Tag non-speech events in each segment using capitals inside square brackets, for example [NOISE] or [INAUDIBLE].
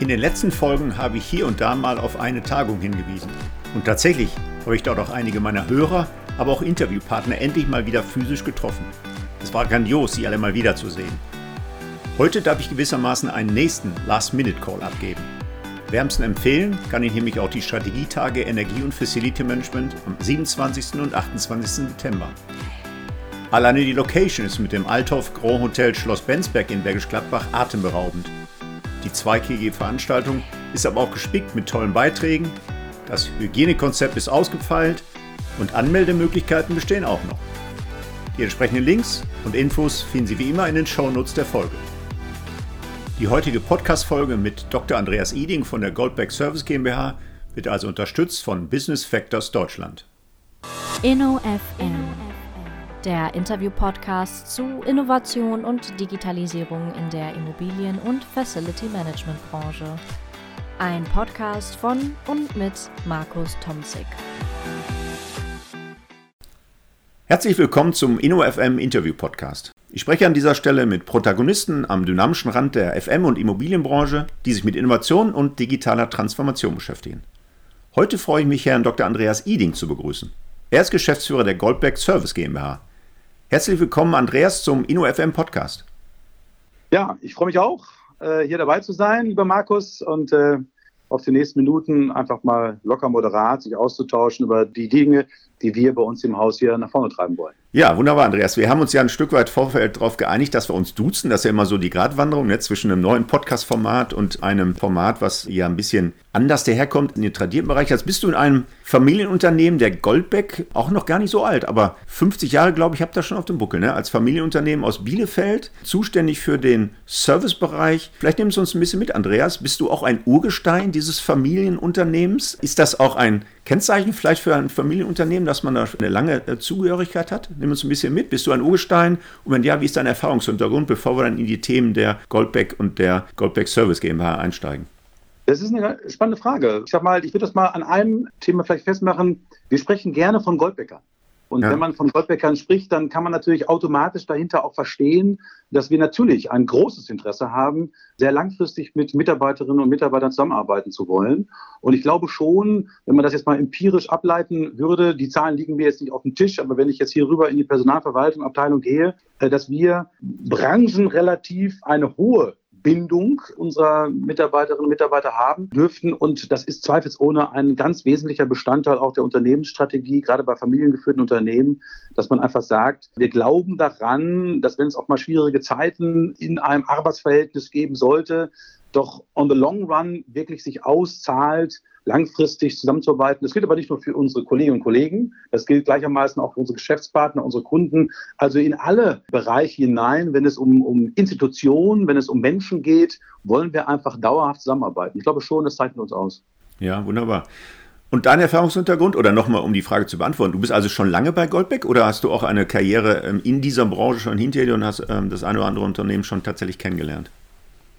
In den letzten Folgen habe ich hier und da mal auf eine Tagung hingewiesen. Und tatsächlich habe ich dort auch einige meiner Hörer, aber auch Interviewpartner endlich mal wieder physisch getroffen. Es war grandios, sie alle mal wiederzusehen. Heute darf ich gewissermaßen einen nächsten Last-Minute-Call abgeben. Wärmsten empfehlen kann ich nämlich auch die Strategietage Energie und Facility Management am 27. und 28. September. Alleine die Location ist mit dem Althoff Grand Hotel Schloss Bensberg in Bergisch Gladbach atemberaubend. Die zweitägige Veranstaltung ist aber auch gespickt mit tollen Beiträgen, das Hygienekonzept ist ausgefeilt und Anmeldemöglichkeiten bestehen auch noch. Die entsprechenden Links und Infos finden Sie wie immer in den Shownotes der Folge. Die heutige Podcast-Folge mit Dr. Andreas Iding von der Goldback Service GmbH wird also unterstützt von Business Factors Deutschland. InnoFM, der Interview-Podcast zu Innovation und Digitalisierung in der Immobilien- und Facility-Management-Branche. Ein Podcast von und mit Markus Tomzig. Herzlich willkommen zum InnoFM Interview Podcast. Ich spreche an dieser Stelle mit Protagonisten am dynamischen Rand der FM- und Immobilienbranche, die sich mit Innovation und digitaler Transformation beschäftigen. Heute freue ich mich, Herrn Dr. Andreas Iding zu begrüßen. Er ist Geschäftsführer der Goldberg Service GmbH. Herzlich willkommen, Andreas, zum InnoFM Podcast. Ja, ich freue mich auch, äh, hier dabei zu sein, lieber Markus, und äh, auf die nächsten Minuten einfach mal locker moderat sich auszutauschen über die Dinge, die wir bei uns im Haus hier nach vorne treiben wollen. Ja, wunderbar, Andreas. Wir haben uns ja ein Stück weit Vorfeld darauf geeinigt, dass wir uns duzen. Das ist ja immer so die Gratwanderung ne, zwischen einem neuen Podcast-Format und einem Format, was ja ein bisschen anders daherkommt in den tradierten Bereich. Jetzt bist du in einem Familienunternehmen, der Goldbeck, auch noch gar nicht so alt, aber 50 Jahre, glaube ich, habt ihr schon auf dem Buckel, ne? als Familienunternehmen aus Bielefeld, zuständig für den Servicebereich. Vielleicht nimmst du uns ein bisschen mit, Andreas. Bist du auch ein Urgestein dieses Familienunternehmens? Ist das auch ein Kennzeichen vielleicht für ein Familienunternehmen, dass man da eine lange äh, Zugehörigkeit hat? Nimm uns ein bisschen mit. Bist du ein Urgestein? Und wenn ja, wie ist dein Erfahrungshintergrund, bevor wir dann in die Themen der Goldbeck und der Goldbeck Service GmbH einsteigen? Das ist eine spannende Frage. Ich sag mal, ich würde das mal an einem Thema vielleicht festmachen. Wir sprechen gerne von Goldbäcker. Und ja. wenn man von Goldbäckern spricht, dann kann man natürlich automatisch dahinter auch verstehen, dass wir natürlich ein großes Interesse haben, sehr langfristig mit Mitarbeiterinnen und Mitarbeitern zusammenarbeiten zu wollen. Und ich glaube schon, wenn man das jetzt mal empirisch ableiten würde, die Zahlen liegen mir jetzt nicht auf dem Tisch, aber wenn ich jetzt hier rüber in die Personalverwaltung, Abteilung gehe, äh, dass wir branchenrelativ eine hohe Bindung unserer Mitarbeiterinnen und Mitarbeiter haben dürften. Und das ist zweifelsohne ein ganz wesentlicher Bestandteil auch der Unternehmensstrategie, gerade bei familiengeführten Unternehmen, dass man einfach sagt, wir glauben daran, dass wenn es auch mal schwierige Zeiten in einem Arbeitsverhältnis geben sollte, doch on the long run wirklich sich auszahlt, langfristig zusammenzuarbeiten. Das gilt aber nicht nur für unsere Kolleginnen und Kollegen, das gilt gleichermaßen auch für unsere Geschäftspartner, unsere Kunden, also in alle Bereiche hinein. Wenn es um, um Institutionen, wenn es um Menschen geht, wollen wir einfach dauerhaft zusammenarbeiten. Ich glaube schon, das zeichnet uns aus. Ja, wunderbar. Und dein Erfahrungshintergrund, oder nochmal, um die Frage zu beantworten, du bist also schon lange bei Goldbeck oder hast du auch eine Karriere ähm, in dieser Branche schon hinter dir und hast ähm, das eine oder andere Unternehmen schon tatsächlich kennengelernt?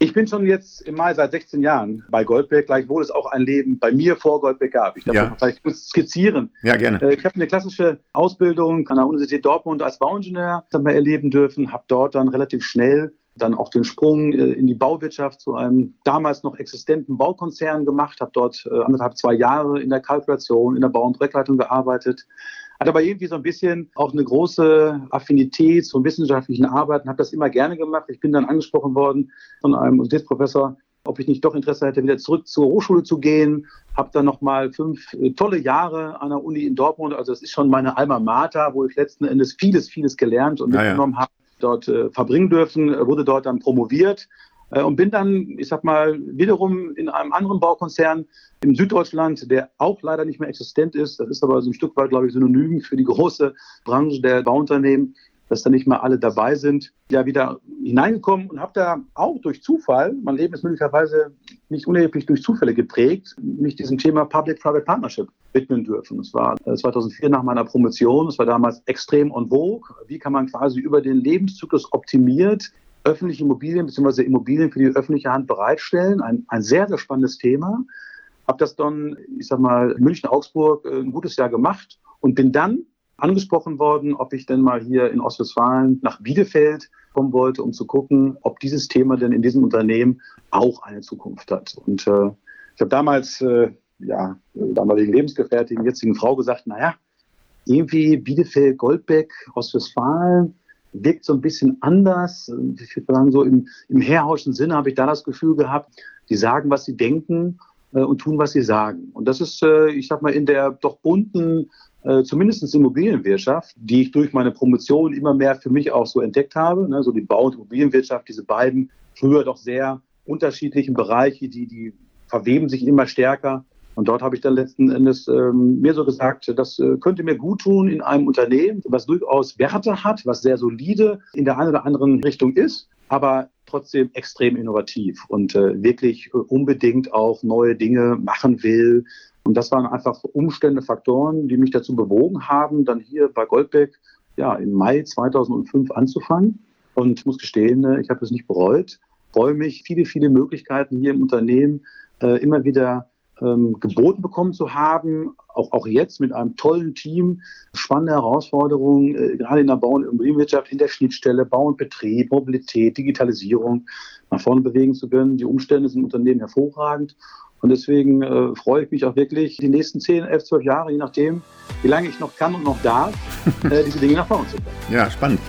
Ich bin schon jetzt im Mai seit 16 Jahren bei Goldbeck, gleichwohl es auch ein Leben bei mir vor Goldbeck gab. Ich darf ja. vielleicht kurz skizzieren. Ja, gerne. Äh, ich habe eine klassische Ausbildung an der Universität Dortmund als Bauingenieur erleben dürfen, habe dort dann relativ schnell dann auch den Sprung äh, in die Bauwirtschaft zu einem damals noch existenten Baukonzern gemacht, habe dort äh, anderthalb, zwei Jahre in der Kalkulation, in der Bau- und Projektleitung gearbeitet, hat aber irgendwie so ein bisschen auch eine große Affinität zum wissenschaftlichen Arbeiten, habe das immer gerne gemacht. Ich bin dann angesprochen worden von einem Universitätsprofessor, ob ich nicht doch Interesse hätte, wieder zurück zur Hochschule zu gehen. Habe dann nochmal fünf äh, tolle Jahre an der Uni in Dortmund, also das ist schon meine Alma Mater, wo ich letzten Endes vieles, vieles gelernt und mitgenommen ja. habe, dort äh, verbringen dürfen, wurde dort dann promoviert äh, und bin dann, ich sag mal, wiederum in einem anderen Baukonzern in Süddeutschland, der auch leider nicht mehr existent ist. Das ist aber so ein Stück weit, glaube ich, synonym für die große Branche der Bauunternehmen, dass da nicht mehr alle dabei sind, ja wieder hineingekommen und habe da auch durch Zufall, mein Leben ist möglicherweise nicht unerheblich durch Zufälle geprägt, mich diesem Thema Public-Private Partnership widmen dürfen. Es war 2004 äh, nach meiner Promotion, es war damals extrem en vogue. Wie kann man quasi über den Lebenszyklus optimiert öffentliche Immobilien bzw. Immobilien für die öffentliche Hand bereitstellen. Ein, ein sehr, sehr spannendes Thema. Habe das dann, ich sag mal, München, Augsburg äh, ein gutes Jahr gemacht und bin dann angesprochen worden, ob ich denn mal hier in Ostwestfalen nach Bielefeld kommen wollte, um zu gucken, ob dieses Thema denn in diesem Unternehmen auch eine Zukunft hat. Und äh, ich habe damals, äh, ja, damaligen Lebensgefährtin, jetzigen Frau gesagt, naja, irgendwie Bielefeld, Goldbeck, Ostwestfalen wirkt so ein bisschen anders. Ich würde sagen, so im, im herrauschen Sinne habe ich da das Gefühl gehabt, die sagen, was sie denken äh, und tun, was sie sagen. Und das ist, äh, ich sag mal, in der doch bunten, äh, zumindest Immobilienwirtschaft, die ich durch meine Promotion immer mehr für mich auch so entdeckt habe, ne, so die Bau- und Immobilienwirtschaft, diese beiden früher doch sehr unterschiedlichen Bereiche, die, die verweben sich immer stärker. Und dort habe ich dann letzten Endes ähm, mir so gesagt, das äh, könnte mir gut tun in einem Unternehmen, was durchaus Werte hat, was sehr solide in der einen oder anderen Richtung ist, aber trotzdem extrem innovativ und äh, wirklich äh, unbedingt auch neue Dinge machen will. Und das waren einfach Umstände, Faktoren, die mich dazu bewogen haben, dann hier bei Goldbeck ja, im Mai 2005 anzufangen. Und ich muss gestehen, äh, ich habe es nicht bereut. Freue mich, viele, viele Möglichkeiten hier im Unternehmen äh, immer wieder ähm, geboten bekommen zu haben, auch, auch jetzt mit einem tollen Team, spannende Herausforderungen, äh, gerade in der Bau- und Immobilienwirtschaft, in der Schnittstelle, Bau und Betrieb, Mobilität, Digitalisierung nach vorne bewegen zu können. Die Umstände sind im Unternehmen hervorragend. Und deswegen äh, freue ich mich auch wirklich, die nächsten 10, 11, 12 Jahre, je nachdem, wie lange ich noch kann und noch darf, [LAUGHS] äh, diese Dinge nach vorne zu bringen. Ja, spannend.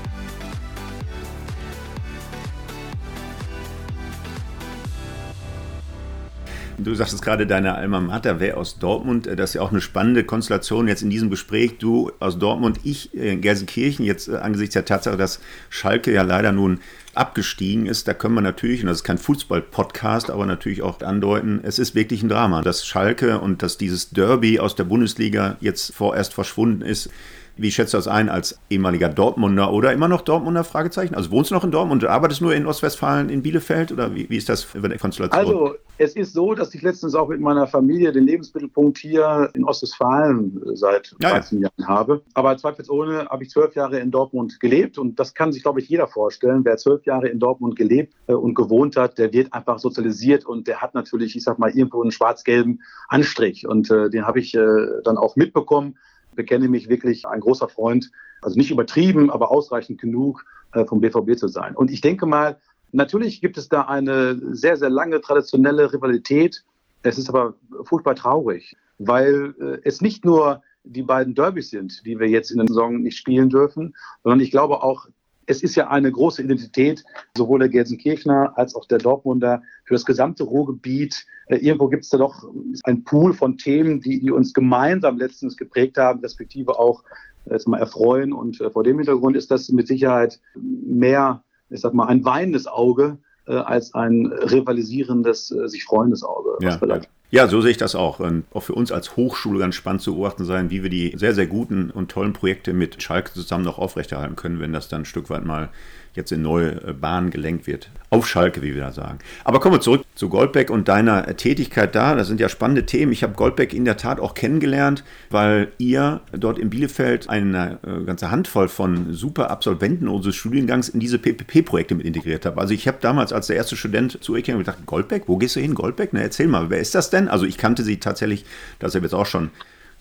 Du sagtest gerade, deine Alma Mater wäre aus Dortmund. Das ist ja auch eine spannende Konstellation jetzt in diesem Gespräch. Du aus Dortmund, ich in Gelsenkirchen. Jetzt äh, angesichts der Tatsache, dass Schalke ja leider nun abgestiegen ist, da können wir natürlich, und das ist kein Fußball-Podcast, aber natürlich auch andeuten, es ist wirklich ein Drama, dass Schalke und dass dieses Derby aus der Bundesliga jetzt vorerst verschwunden ist. Wie schätzt du das ein als ehemaliger Dortmunder oder immer noch Dortmunder? Fragezeichen. Also wohnst du noch in Dortmund und arbeitest nur in Ostwestfalen in Bielefeld oder wie, wie ist das über der Konstellation? Also es ist so, dass ich letztens auch mit meiner Familie den Lebensmittelpunkt hier in Ostwestfalen seit 13 ja, ja. Jahren habe. Aber zweifelsohne habe ich zwölf Jahre in Dortmund gelebt und das kann sich, glaube ich, jeder vorstellen. Wer zwölf Jahre in Dortmund gelebt äh, und gewohnt hat, der wird einfach sozialisiert und der hat natürlich, ich sag mal, irgendwo einen schwarz-gelben Anstrich und äh, den habe ich äh, dann auch mitbekommen bekenne mich wirklich ein großer Freund, also nicht übertrieben, aber ausreichend genug äh, vom BVB zu sein. Und ich denke mal, natürlich gibt es da eine sehr, sehr lange traditionelle Rivalität. Es ist aber furchtbar traurig, weil äh, es nicht nur die beiden Derbys sind, die wir jetzt in der Saison nicht spielen dürfen, sondern ich glaube auch, es ist ja eine große Identität, sowohl der Gelsenkirchner als auch der Dortmunder für das gesamte Ruhrgebiet. Äh, irgendwo gibt es da doch ein Pool von Themen, die, die uns gemeinsam letztens geprägt haben, respektive auch äh, jetzt mal erfreuen. Und äh, vor dem Hintergrund ist das mit Sicherheit mehr, ich sag mal, ein weinendes Auge als ein rivalisierendes, sich freuendes Auge. Ja. Ja, so sehe ich das auch. Und auch für uns als Hochschule ganz spannend zu beobachten sein, wie wir die sehr, sehr guten und tollen Projekte mit Schalke zusammen noch aufrechterhalten können, wenn das dann ein Stück weit mal jetzt in neue äh, Bahnen gelenkt wird. Auf Schalke, wie wir da sagen. Aber kommen wir zurück zu Goldbeck und deiner äh, Tätigkeit da. Das sind ja spannende Themen. Ich habe Goldbeck in der Tat auch kennengelernt, weil ihr dort in Bielefeld eine äh, ganze Handvoll von super Absolventen unseres Studiengangs in diese PPP-Projekte mit integriert habt. Also ich habe damals als der erste Student zu euch gedacht, Goldbeck, wo gehst du hin? Goldbeck? Na, erzähl mal, wer ist das denn? Also ich kannte sie tatsächlich, das ist jetzt auch schon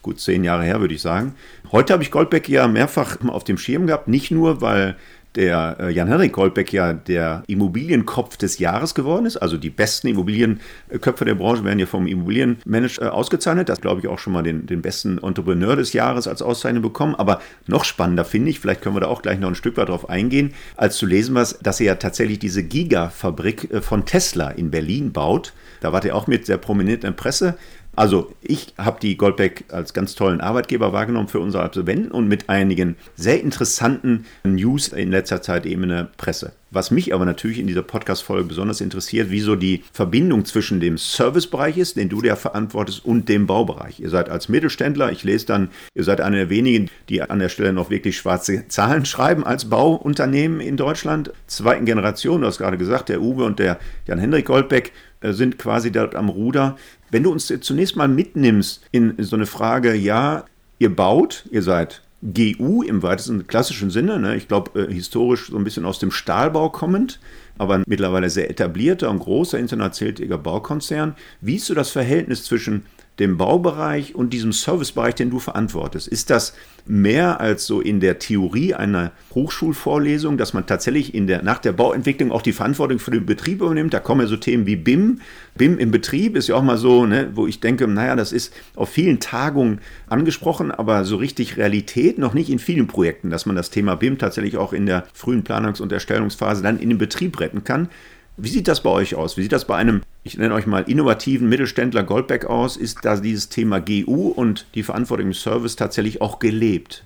gut zehn Jahre her, würde ich sagen. Heute habe ich Goldbeck ja mehrfach auf dem Schirm gehabt, nicht nur, weil der äh, Jan-Henrik Goldbeck ja der Immobilienkopf des Jahres geworden ist. Also die besten Immobilienköpfe der Branche werden ja vom Immobilienmanager äh, ausgezeichnet. Das glaube ich auch schon mal den, den besten Entrepreneur des Jahres als Auszeichnung bekommen. Aber noch spannender finde ich, vielleicht können wir da auch gleich noch ein Stück weit drauf eingehen, als zu lesen was, dass er ja tatsächlich diese Gigafabrik äh, von Tesla in Berlin baut. Da war er auch mit sehr prominenter Presse. Also ich habe die Goldbeck als ganz tollen Arbeitgeber wahrgenommen für unsere Absolventen und mit einigen sehr interessanten News in letzter Zeit eben in der Presse. Was mich aber natürlich in dieser Podcast-Folge besonders interessiert, wieso die Verbindung zwischen dem Servicebereich ist, den du ja verantwortest, und dem Baubereich. Ihr seid als Mittelständler, ich lese dann, ihr seid einer der wenigen, die an der Stelle noch wirklich schwarze Zahlen schreiben als Bauunternehmen in Deutschland. Zweiten Generation, du hast gerade gesagt, der Uwe und der Jan-Hendrik Goldbeck sind quasi dort am Ruder. Wenn du uns zunächst mal mitnimmst in so eine Frage, ja, ihr baut, ihr seid GU im weitesten klassischen Sinne, ne? ich glaube äh, historisch so ein bisschen aus dem Stahlbau kommend, aber mittlerweile sehr etablierter und großer international tätiger Baukonzern. Wie ist so das Verhältnis zwischen dem Baubereich und diesem Servicebereich, den du verantwortest. Ist das mehr als so in der Theorie einer Hochschulvorlesung, dass man tatsächlich in der, nach der Bauentwicklung auch die Verantwortung für den Betrieb übernimmt? Da kommen ja so Themen wie BIM. BIM im Betrieb ist ja auch mal so, ne, wo ich denke, naja, das ist auf vielen Tagungen angesprochen, aber so richtig Realität noch nicht in vielen Projekten, dass man das Thema BIM tatsächlich auch in der frühen Planungs- und Erstellungsphase dann in den Betrieb retten kann. Wie sieht das bei euch aus? Wie sieht das bei einem, ich nenne euch mal, innovativen Mittelständler Goldbeck aus? Ist da dieses Thema GU und die Verantwortung im Service tatsächlich auch gelebt?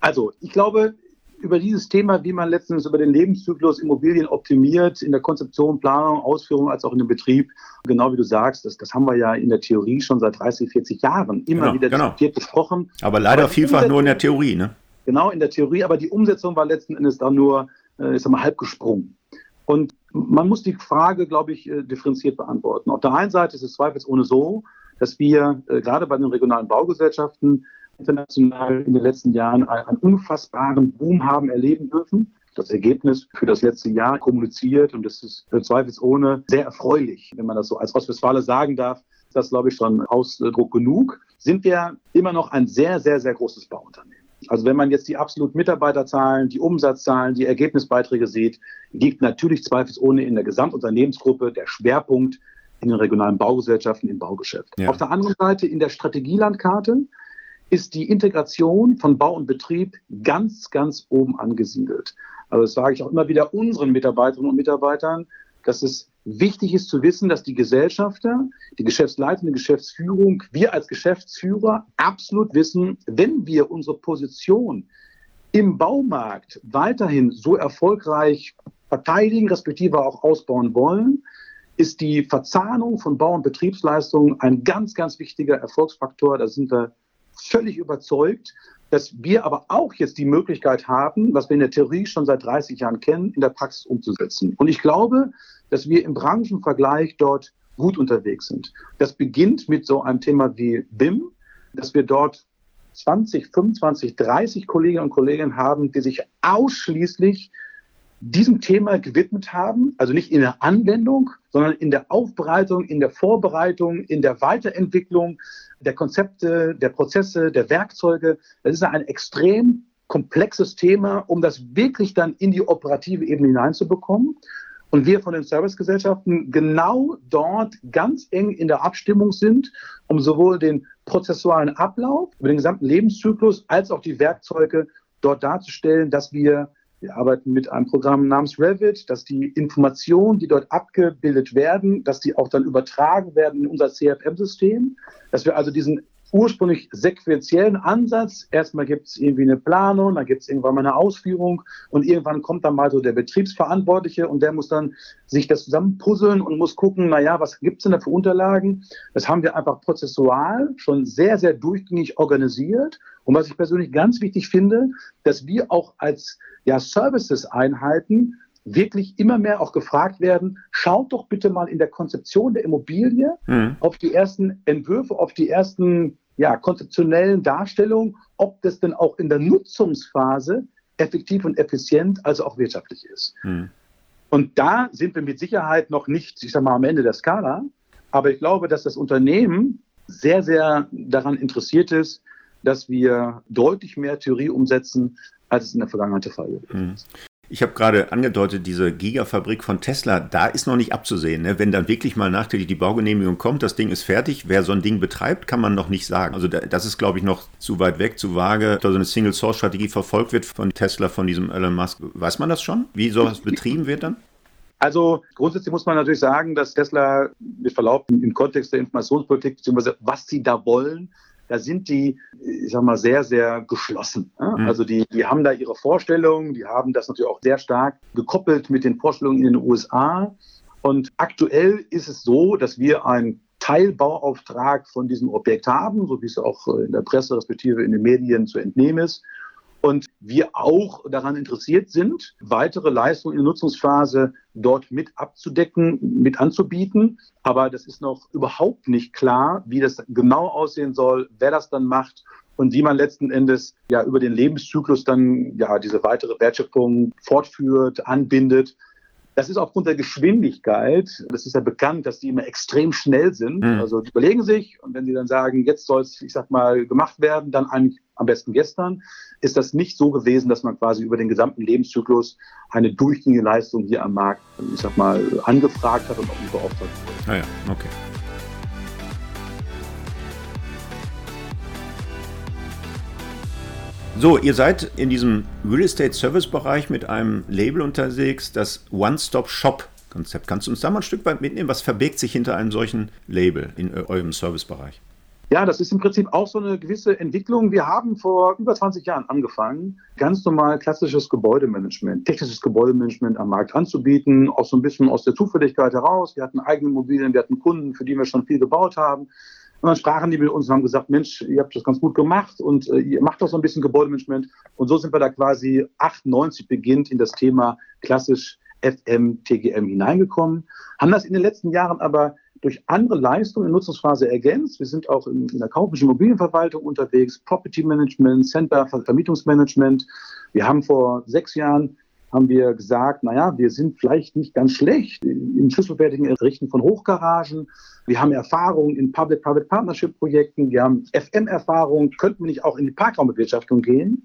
Also, ich glaube, über dieses Thema, wie man letztens über den Lebenszyklus Immobilien optimiert, in der Konzeption, Planung, Ausführung, als auch in dem Betrieb, genau wie du sagst, das, das haben wir ja in der Theorie schon seit 30, 40 Jahren immer genau, wieder genau. diskutiert, besprochen. Aber leider aber vielfach nur in der Theorie, ne? Genau, in der Theorie, aber die Umsetzung war letzten Endes dann nur, äh, ich sag mal, halb gesprungen. Und man muss die Frage, glaube ich, äh, differenziert beantworten. Auf der einen Seite ist es zweifelsohne so, dass wir äh, gerade bei den regionalen Baugesellschaften international in den letzten Jahren einen unfassbaren Boom haben erleben dürfen. Das Ergebnis für das letzte Jahr kommuniziert und das ist zweifelsohne sehr erfreulich. Wenn man das so als Ostwestfale sagen darf, ist das, glaube ich, schon Ausdruck genug. Sind wir immer noch ein sehr, sehr, sehr großes Bauunternehmen. Also wenn man jetzt die absoluten Mitarbeiterzahlen, die Umsatzzahlen, die Ergebnisbeiträge sieht, liegt natürlich zweifelsohne in der Gesamtunternehmensgruppe der Schwerpunkt in den regionalen Baugesellschaften im Baugeschäft. Ja. Auf der anderen Seite in der Strategielandkarte ist die Integration von Bau und Betrieb ganz, ganz oben angesiedelt. Also das sage ich auch immer wieder unseren Mitarbeiterinnen und Mitarbeitern, dass es wichtig ist zu wissen, dass die Gesellschafter, die geschäftsleitende Geschäftsführung, wir als Geschäftsführer absolut wissen, wenn wir unsere Position im Baumarkt weiterhin so erfolgreich verteidigen, respektive auch ausbauen wollen, ist die Verzahnung von Bau- und Betriebsleistungen ein ganz, ganz wichtiger Erfolgsfaktor. Da sind wir völlig überzeugt, dass wir aber auch jetzt die Möglichkeit haben, was wir in der Theorie schon seit 30 Jahren kennen, in der Praxis umzusetzen. Und ich glaube, dass wir im Branchenvergleich dort gut unterwegs sind. Das beginnt mit so einem Thema wie BIM, dass wir dort 20, 25, 30 Kolleginnen und Kollegen haben, die sich ausschließlich diesem Thema gewidmet haben, also nicht in der Anwendung, sondern in der Aufbereitung, in der Vorbereitung, in der Weiterentwicklung der Konzepte, der Prozesse, der Werkzeuge. Das ist ein extrem komplexes Thema, um das wirklich dann in die operative Ebene hineinzubekommen. Und wir von den Servicegesellschaften genau dort ganz eng in der Abstimmung sind, um sowohl den prozessualen Ablauf über den gesamten Lebenszyklus als auch die Werkzeuge dort darzustellen, dass wir wir arbeiten mit einem Programm namens Revit, dass die Informationen, die dort abgebildet werden, dass die auch dann übertragen werden in unser CFM-System, dass wir also diesen ursprünglich sequenziellen Ansatz. Erstmal gibt es irgendwie eine Planung, dann gibt es irgendwann mal eine Ausführung und irgendwann kommt dann mal so der Betriebsverantwortliche und der muss dann sich das zusammenpuzzeln und muss gucken, naja, was gibt es denn da für Unterlagen? Das haben wir einfach prozessual schon sehr, sehr durchgängig organisiert. Und was ich persönlich ganz wichtig finde, dass wir auch als ja, Services-Einheiten wirklich immer mehr auch gefragt werden, schaut doch bitte mal in der Konzeption der Immobilie mhm. auf die ersten Entwürfe, auf die ersten ja, konzeptionellen Darstellungen, ob das denn auch in der Nutzungsphase effektiv und effizient, also auch wirtschaftlich ist. Mhm. Und da sind wir mit Sicherheit noch nicht, ich sag mal, am Ende der Skala. Aber ich glaube, dass das Unternehmen sehr, sehr daran interessiert ist, dass wir deutlich mehr Theorie umsetzen, als es in der Vergangenheit der Fall war. Mhm. Ich habe gerade angedeutet, diese Gigafabrik von Tesla, da ist noch nicht abzusehen. Ne? Wenn dann wirklich mal nachträglich die Baugenehmigung kommt, das Ding ist fertig. Wer so ein Ding betreibt, kann man noch nicht sagen. Also das ist, glaube ich, noch zu weit weg, zu vage. Da so eine Single-Source-Strategie verfolgt wird von Tesla, von diesem Elon Musk. Weiß man das schon? Wie sowas betrieben wird dann? Also grundsätzlich muss man natürlich sagen, dass Tesla mit Verlaub im Kontext der Informationspolitik, beziehungsweise was sie da wollen, da sind die, ich sag mal, sehr, sehr geschlossen. Ja? Mhm. Also die, die haben da ihre Vorstellungen, die haben das natürlich auch sehr stark gekoppelt mit den Vorstellungen in den USA. Und aktuell ist es so, dass wir einen Teilbauauftrag von diesem Objekt haben, so wie es auch in der Presse respektive in den Medien zu entnehmen ist und wir auch daran interessiert sind, weitere Leistungen in der Nutzungsphase dort mit abzudecken, mit anzubieten. Aber das ist noch überhaupt nicht klar, wie das genau aussehen soll, wer das dann macht und wie man letzten Endes ja über den Lebenszyklus dann ja diese weitere Wertschöpfung fortführt, anbindet. Das ist aufgrund der Geschwindigkeit, das ist ja bekannt, dass die immer extrem schnell sind. Mhm. Also die überlegen sich und wenn sie dann sagen, jetzt soll es, ich sag mal, gemacht werden, dann eigentlich am besten gestern, ist das nicht so gewesen, dass man quasi über den gesamten Lebenszyklus eine durchgängige Leistung hier am Markt, ich sag mal, angefragt hat und auch nicht beauftragt wurde. Ah ja, okay. So, ihr seid in diesem Real Estate Service Bereich mit einem Label unterwegs, das One-Stop-Shop-Konzept. Kannst du uns da mal ein Stück weit mitnehmen? Was verbirgt sich hinter einem solchen Label in eurem Servicebereich? Ja, das ist im Prinzip auch so eine gewisse Entwicklung. Wir haben vor über 20 Jahren angefangen, ganz normal klassisches Gebäudemanagement, technisches Gebäudemanagement am Markt anzubieten, auch so ein bisschen aus der Zufälligkeit heraus. Wir hatten eigene Immobilien, wir hatten Kunden, für die wir schon viel gebaut haben. Und dann sprachen die mit uns und haben gesagt, Mensch, ihr habt das ganz gut gemacht und äh, ihr macht doch so ein bisschen Gebäudemanagement. Und so sind wir da quasi 98 beginnt in das Thema klassisch FM, TGM hineingekommen, haben das in den letzten Jahren aber durch andere Leistungen in Nutzungsphase ergänzt. Wir sind auch in, in der kaufmännischen Immobilienverwaltung unterwegs, Property Management, Center, Vermietungsmanagement. Wir haben vor sechs Jahren haben wir gesagt, naja, wir sind vielleicht nicht ganz schlecht im schlüsselfertigen Errichten von Hochgaragen. Wir haben Erfahrung in Public-Private Partnership-Projekten. Wir haben FM-Erfahrung. Könnten wir nicht auch in die Parkraumbewirtschaftung gehen?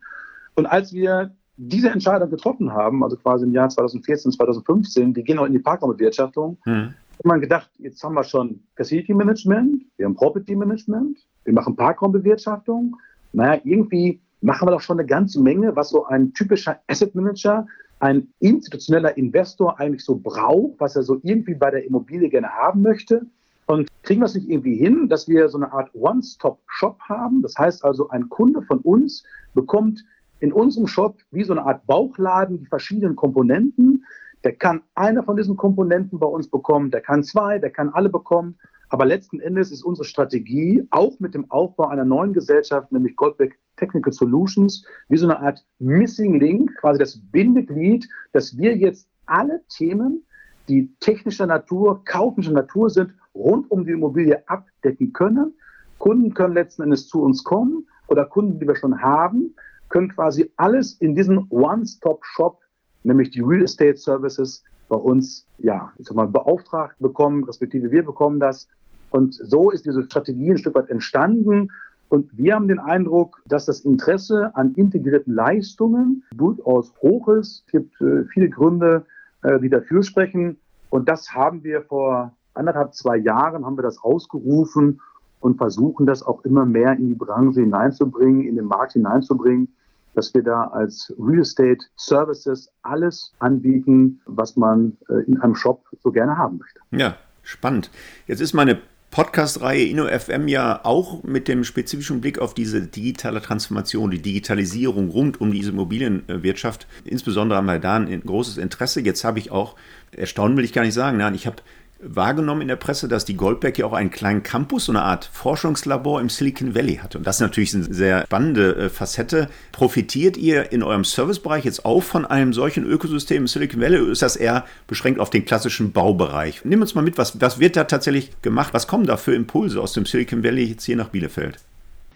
Und als wir diese Entscheidung getroffen haben, also quasi im Jahr 2014, 2015, wir gehen auch in die Parkraumbewirtschaftung, hm. hat man gedacht, jetzt haben wir schon Facility Management, wir haben Property Management, wir machen Parkraumbewirtschaftung. Naja, irgendwie machen wir doch schon eine ganze Menge, was so ein typischer Asset Manager ein institutioneller Investor eigentlich so braucht, was er so irgendwie bei der Immobilie gerne haben möchte. Und kriegen wir es nicht irgendwie hin, dass wir so eine Art One-Stop-Shop haben? Das heißt also, ein Kunde von uns bekommt in unserem Shop wie so eine Art Bauchladen die verschiedenen Komponenten. Der kann eine von diesen Komponenten bei uns bekommen, der kann zwei, der kann alle bekommen. Aber letzten Endes ist unsere Strategie auch mit dem Aufbau einer neuen Gesellschaft, nämlich Goldbeck Technical Solutions, wie so eine Art Missing Link, quasi das Bindeglied, dass wir jetzt alle Themen, die technischer Natur, kaufmännischer Natur sind, rund um die Immobilie abdecken können. Kunden können letzten Endes zu uns kommen oder Kunden, die wir schon haben, können quasi alles in diesen One-Stop-Shop, nämlich die Real Estate Services, bei uns, ja, ich sag mal, beauftragt bekommen, respektive wir bekommen das. Und so ist diese Strategie ein Stück weit entstanden. Und wir haben den Eindruck, dass das Interesse an integrierten Leistungen durchaus hoch ist. Es gibt äh, viele Gründe, äh, die dafür sprechen. Und das haben wir vor anderthalb, zwei Jahren haben wir das ausgerufen und versuchen das auch immer mehr in die Branche hineinzubringen, in den Markt hineinzubringen, dass wir da als Real Estate Services alles anbieten, was man äh, in einem Shop so gerne haben möchte. Ja, spannend. Jetzt ist meine Podcast-Reihe InnoFM ja auch mit dem spezifischen Blick auf diese digitale Transformation, die Digitalisierung rund um diese Immobilienwirtschaft. Insbesondere haben wir da ein großes Interesse. Jetzt habe ich auch, erstaunen will ich gar nicht sagen, nein, ich habe wahrgenommen in der Presse, dass die Goldberg ja auch einen kleinen Campus, so eine Art Forschungslabor im Silicon Valley hatte. Und das ist natürlich eine sehr spannende äh, Facette. Profitiert ihr in eurem Servicebereich jetzt auch von einem solchen Ökosystem im Silicon Valley oder ist das eher beschränkt auf den klassischen Baubereich? Nimm uns mal mit, was, was wird da tatsächlich gemacht? Was kommen da für Impulse aus dem Silicon Valley jetzt hier nach Bielefeld?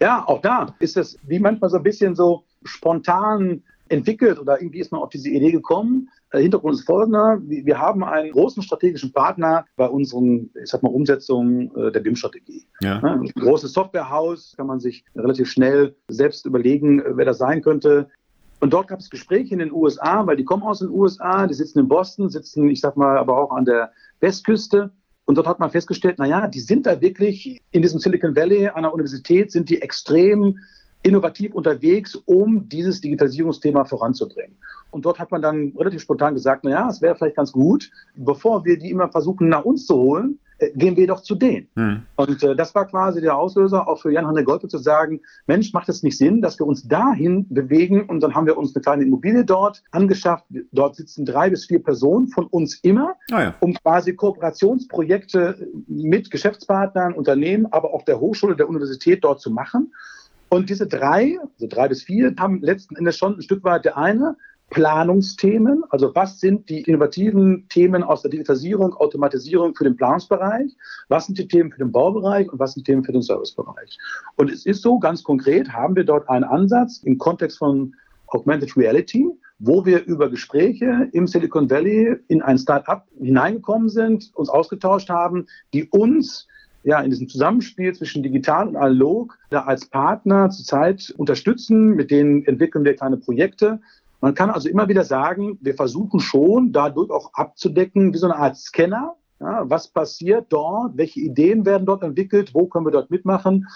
Ja, auch da ist es wie manchmal so ein bisschen so spontan entwickelt oder irgendwie ist man auf diese Idee gekommen. Der Hintergrund ist folgender. Wir haben einen großen strategischen Partner bei unseren, ich sag mal, Umsetzungen äh, der BIM-Strategie. Ja. Ein großes Softwarehaus, kann man sich relativ schnell selbst überlegen, äh, wer das sein könnte. Und dort gab es Gespräche in den USA, weil die kommen aus den USA, die sitzen in Boston, sitzen, ich sag mal, aber auch an der Westküste. Und dort hat man festgestellt, na ja, die sind da wirklich in diesem Silicon Valley an der Universität, sind die extrem innovativ unterwegs, um dieses Digitalisierungsthema voranzubringen. Und dort hat man dann relativ spontan gesagt, na ja, es wäre vielleicht ganz gut, bevor wir die immer versuchen, nach uns zu holen, äh, gehen wir doch zu denen. Hm. Und äh, das war quasi der Auslöser, auch für Jan-Hanne Golpe zu sagen, Mensch, macht es nicht Sinn, dass wir uns dahin bewegen und dann haben wir uns eine kleine Immobilie dort angeschafft. Dort sitzen drei bis vier Personen von uns immer, ah ja. um quasi Kooperationsprojekte mit Geschäftspartnern, Unternehmen, aber auch der Hochschule, der Universität dort zu machen. Und diese drei, also drei bis vier, haben letzten Endes schon ein Stück weit der eine Planungsthemen, also was sind die innovativen Themen aus der Digitalisierung, Automatisierung für den Planungsbereich, was sind die Themen für den Baubereich und was sind Themen für den Servicebereich. Und es ist so, ganz konkret haben wir dort einen Ansatz im Kontext von Augmented Reality, wo wir über Gespräche im Silicon Valley in ein Start-up hineingekommen sind, uns ausgetauscht haben, die uns ja, in diesem Zusammenspiel zwischen digital und analog da als Partner zurzeit unterstützen. Mit denen entwickeln wir kleine Projekte. Man kann also immer wieder sagen, wir versuchen schon dadurch auch abzudecken, wie so eine Art Scanner. Ja, was passiert dort? Welche Ideen werden dort entwickelt? Wo können wir dort mitmachen?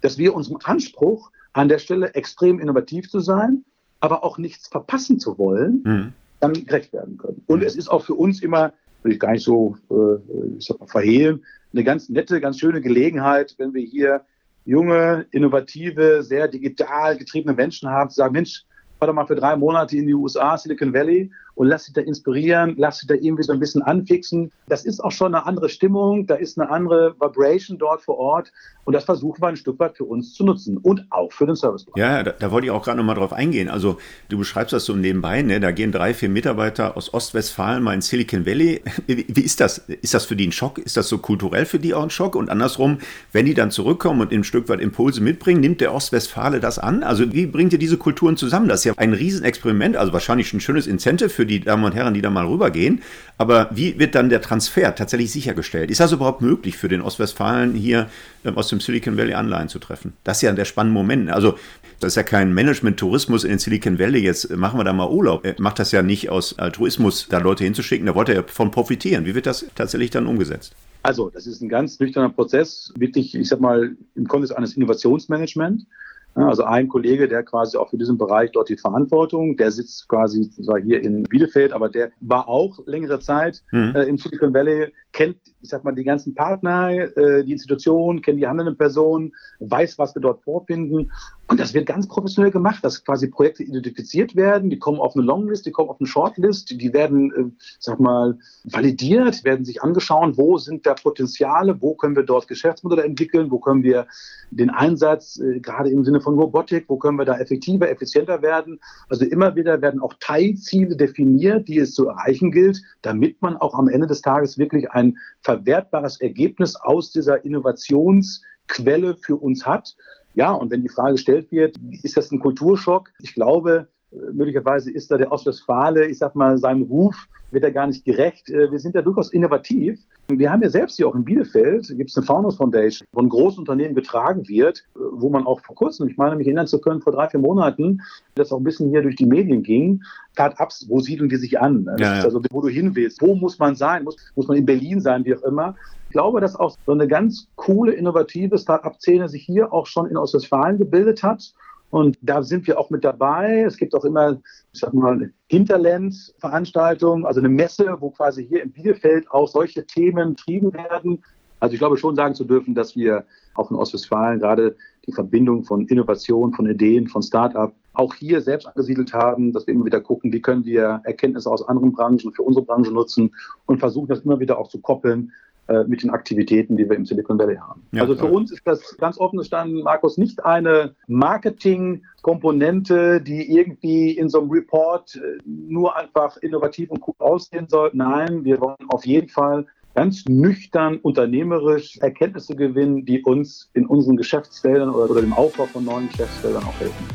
Dass wir unserem Anspruch an der Stelle extrem innovativ zu sein, aber auch nichts verpassen zu wollen, mhm. dann gerecht werden können. Und es ist auch für uns immer, will ich gar nicht so äh, mal, verhehlen, eine ganz nette, ganz schöne Gelegenheit, wenn wir hier junge, innovative, sehr digital getriebene Menschen haben, zu sagen, Mensch, fahr doch mal für drei Monate in die USA, Silicon Valley und lass dich da inspirieren, lass dich da irgendwie so ein bisschen anfixen. Das ist auch schon eine andere Stimmung, da ist eine andere Vibration dort vor Ort und das versuchen wir ein Stück weit für uns zu nutzen und auch für den Service. Ja, da, da wollte ich auch gerade nochmal drauf eingehen. Also du beschreibst das so nebenbei, ne? da gehen drei, vier Mitarbeiter aus Ostwestfalen mal in Silicon Valley. [LAUGHS] Wie, ist das? Ist das für die ein Schock? Ist das so kulturell für die auch ein Schock? Und andersrum, wenn die dann zurückkommen und ein Stück weit Impulse mitbringen, nimmt der Ostwestfale das an? Also wie bringt ihr diese Kulturen zusammen? Das ist ja ein Riesenexperiment, also wahrscheinlich ein schönes Incentive für die Damen und Herren, die da mal rübergehen. Aber wie wird dann der Transfer tatsächlich sichergestellt? Ist das überhaupt möglich für den Ostwestfalen hier ähm, aus dem Silicon Valley Anleihen zu treffen? Das ist ja der spannende Moment. Also das ist ja kein Management-Tourismus in den Silicon Valley. Jetzt machen wir da mal Urlaub. Er macht das ja nicht aus Altruismus, da Leute hinzuschicken. Da wollte er von profitieren. Wie wird das tatsächlich dann umgesetzt? Also, das ist ein ganz nüchterner Prozess, wirklich, ich sag mal, im Kontext eines Innovationsmanagements. Also ein Kollege, der quasi auch für diesen Bereich dort die Verantwortung, der sitzt quasi zwar hier in Bielefeld, aber der war auch längere Zeit mhm. äh, im Silicon Valley, kennt, ich sag mal, die ganzen Partner, äh, die Institutionen, kennt die handelnden Personen, weiß, was wir dort vorfinden. Und das wird ganz professionell gemacht, dass quasi Projekte identifiziert werden, die kommen auf eine Longlist, die kommen auf eine Shortlist, die werden, äh, sag mal, validiert, werden sich angeschaut, wo sind da Potenziale, wo können wir dort Geschäftsmodelle entwickeln, wo können wir den Einsatz, äh, gerade im Sinne von Robotik, wo können wir da effektiver, effizienter werden. Also immer wieder werden auch Teilziele definiert, die es zu erreichen gilt, damit man auch am Ende des Tages wirklich ein verwertbares Ergebnis aus dieser Innovationsquelle für uns hat. Ja, und wenn die Frage gestellt wird, ist das ein Kulturschock? Ich glaube, äh, möglicherweise ist da der Ostwestfale, ich sag mal, seinem Ruf wird er gar nicht gerecht. Äh, wir sind ja durchaus innovativ. Wir haben ja selbst hier auch in Bielefeld, gibt es eine Founders Foundation, von großen Unternehmen getragen wird, wo man auch vor kurzem, ich meine mich erinnern zu können, vor drei, vier Monaten, das auch ein bisschen hier durch die Medien ging, Start-ups, wo siedeln die sich an? Ja, ja. Also wo du hin willst, wo muss man sein? Muss, muss man in Berlin sein, wie auch immer? Ich glaube, dass auch so eine ganz coole, innovative Start-up-Szene sich hier auch schon in Ostwestfalen gebildet hat. Und da sind wir auch mit dabei. Es gibt auch immer, ich sag mal, Hinterland-Veranstaltungen, also eine Messe, wo quasi hier in Bielefeld auch solche Themen getrieben werden. Also ich glaube schon sagen zu dürfen, dass wir auch in Ostwestfalen gerade die Verbindung von Innovation, von Ideen, von Start-up auch hier selbst angesiedelt haben, dass wir immer wieder gucken, wie können wir Erkenntnisse aus anderen Branchen für unsere Branche nutzen und versuchen das immer wieder auch zu koppeln äh, mit den Aktivitäten, die wir im Silicon Valley haben. Ja, also für klar. uns ist das ganz offen gestanden, Markus, nicht eine Marketing-Komponente, die irgendwie in so einem Report äh, nur einfach innovativ und cool aussehen soll. Nein, wir wollen auf jeden Fall ganz nüchtern unternehmerisch Erkenntnisse gewinnen, die uns in unseren Geschäftsfeldern oder, oder dem Aufbau von neuen Geschäftsfeldern auch helfen.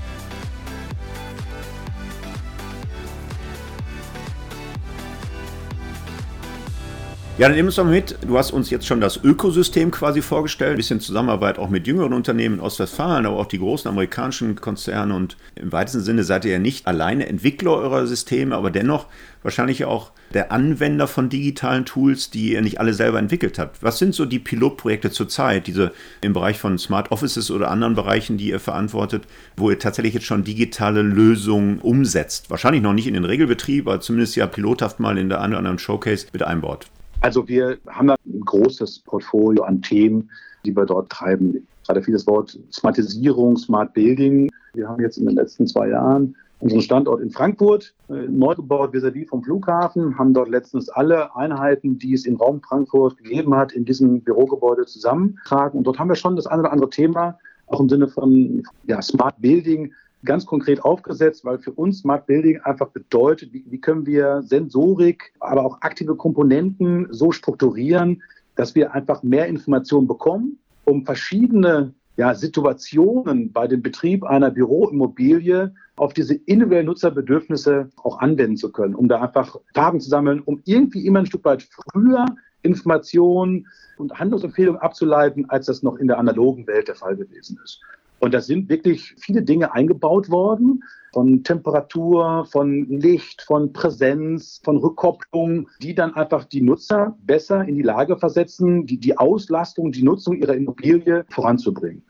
Ja, dann nimm uns doch mit. Du hast uns jetzt schon das Ökosystem quasi vorgestellt. Ein bisschen Zusammenarbeit auch mit jüngeren Unternehmen in Ostwestfalen, aber auch die großen amerikanischen Konzerne. Und im weitesten Sinne seid ihr ja nicht alleine Entwickler eurer Systeme, aber dennoch wahrscheinlich auch der Anwender von digitalen Tools, die ihr nicht alle selber entwickelt habt. Was sind so die Pilotprojekte zurzeit, diese im Bereich von Smart Offices oder anderen Bereichen, die ihr verantwortet, wo ihr tatsächlich jetzt schon digitale Lösungen umsetzt? Wahrscheinlich noch nicht in den Regelbetrieb, aber zumindest ja pilothaft mal in der einen oder anderen Showcase mit einbaut. Also wir haben ein großes Portfolio an Themen, die wir dort treiben. Gerade vieles Wort Smartisierung, Smart Building. Wir haben jetzt in den letzten zwei Jahren unseren Standort in Frankfurt äh, neu gebaut vis-à-vis vom Flughafen, haben dort letztens alle Einheiten, die es im Raum Frankfurt gegeben hat, in diesem Bürogebäude zusammengetragen. Und dort haben wir schon das eine oder andere Thema, auch im Sinne von ja, Smart Building, ganz konkret aufgesetzt, weil für uns Smart Building einfach bedeutet, wie, wie können wir Sensorik, aber auch aktive Komponenten so strukturieren, dass wir einfach mehr Informationen bekommen, um verschiedene ja, Situationen bei dem Betrieb einer Büroimmobilie auf diese individuellen Nutzerbedürfnisse auch anwenden zu können, um da einfach Farben zu sammeln, um irgendwie immer ein Stück weit früher Informationen und Handlungsempfehlungen abzuleiten, als das noch in der analogen Welt der Fall gewesen ist. Und da sind wirklich viele Dinge eingebaut worden, von Temperatur, von Licht, von Präsenz, von Rückkopplung, die dann einfach die Nutzer besser in die Lage versetzen, die, die Auslastung, die Nutzung ihrer Immobilie voranzubringen.